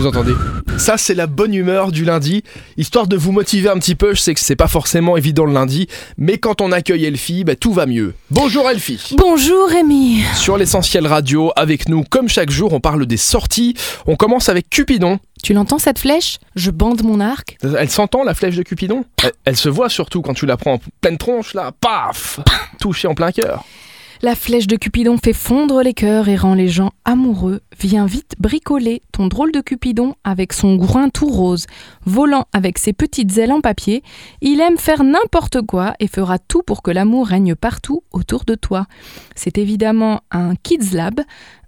vous entendez Ça, c'est la bonne humeur du lundi. Histoire de vous motiver un petit peu, je sais que c'est pas forcément évident le lundi, mais quand on accueille Elfie, bah, tout va mieux. Bonjour Elfie Bonjour Rémi Sur l'essentiel radio, avec nous, comme chaque jour, on parle des sorties. On commence avec Cupidon. Tu l'entends cette flèche? Je bande mon arc. Elle s'entend la flèche de Cupidon? Elle, elle se voit surtout quand tu la prends en pleine tronche là, paf Touché en plein cœur. La flèche de Cupidon fait fondre les cœurs et rend les gens amoureux. Viens vite bricoler ton drôle de Cupidon avec son groin tout rose. Volant avec ses petites ailes en papier, il aime faire n'importe quoi et fera tout pour que l'amour règne partout autour de toi. C'est évidemment un Kids Lab,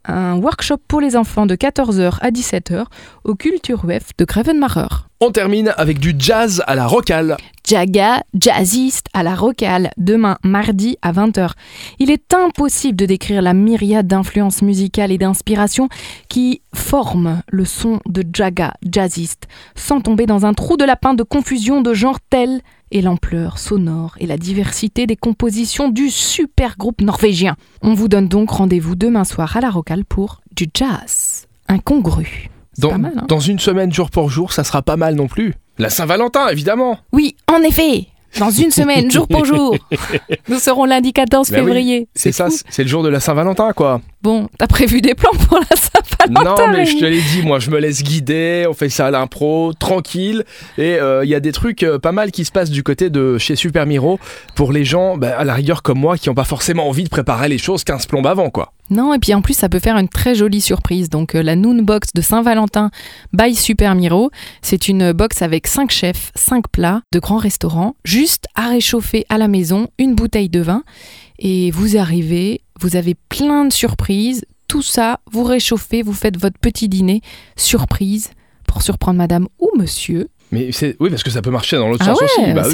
un workshop pour les enfants de 14h à 17h au Culture UF de Grevenmacher. On termine avec du jazz à la rocale. Jaga, jazziste à la rocale, demain mardi à 20h. Il est impossible de décrire la myriade d'influences musicales et d'inspirations qui forment le son de Jaga, jazziste, sans tomber dans un trou de lapin de confusion de genres tels et l'ampleur sonore et la diversité des compositions du super groupe norvégien. On vous donne donc rendez-vous demain soir à la rocale pour du jazz incongru. Dans, pas mal, hein? dans une semaine, jour pour jour, ça sera pas mal non plus. La Saint-Valentin, évidemment Oui, en effet Dans une semaine, jour pour jour Nous serons lundi 14 Bah oui, février. C'est ça, c'est le jour de la Saint-Valentin, quoi. Bon, t'as prévu des plans pour la Saint-Valentin Non, mais je te l'ai dit, moi, je me laisse guider, on fait ça à l'impro, tranquille. Et euh, il y a des trucs euh, pas mal qui se passent du côté de chez Super Miro pour les gens, bah, à la rigueur comme moi, qui n'ont pas forcément envie de préparer les choses 15 plombes avant, quoi. Non, et puis en plus, ça peut faire une très jolie surprise. Donc, euh, la Noon Box de Saint-Valentin by Super Miro, c'est une box avec 5 chefs, 5 plats de grands restaurants, juste à réchauffer à la maison, une bouteille de vin. Et vous arrivez, vous avez plein de surprises. Tout ça, vous réchauffez, vous faites votre petit dîner surprise pour surprendre madame ou monsieur. Mais c'est oui, parce que ça peut marcher dans l'autre Ah sens ouais, aussi. Bah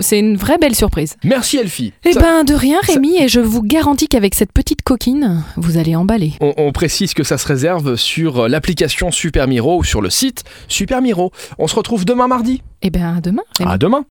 c'est- une, vraie belle surprise. Merci Elfie. Eh Ça- ben de rien Rémi, et je vous garantis qu'avec cette petite coquine, vous allez emballer. On, on précise que ça se réserve sur l'application Super Miro ou sur le site Super Miro. On se retrouve demain mardi. Eh ben à demain. Rémi. À demain.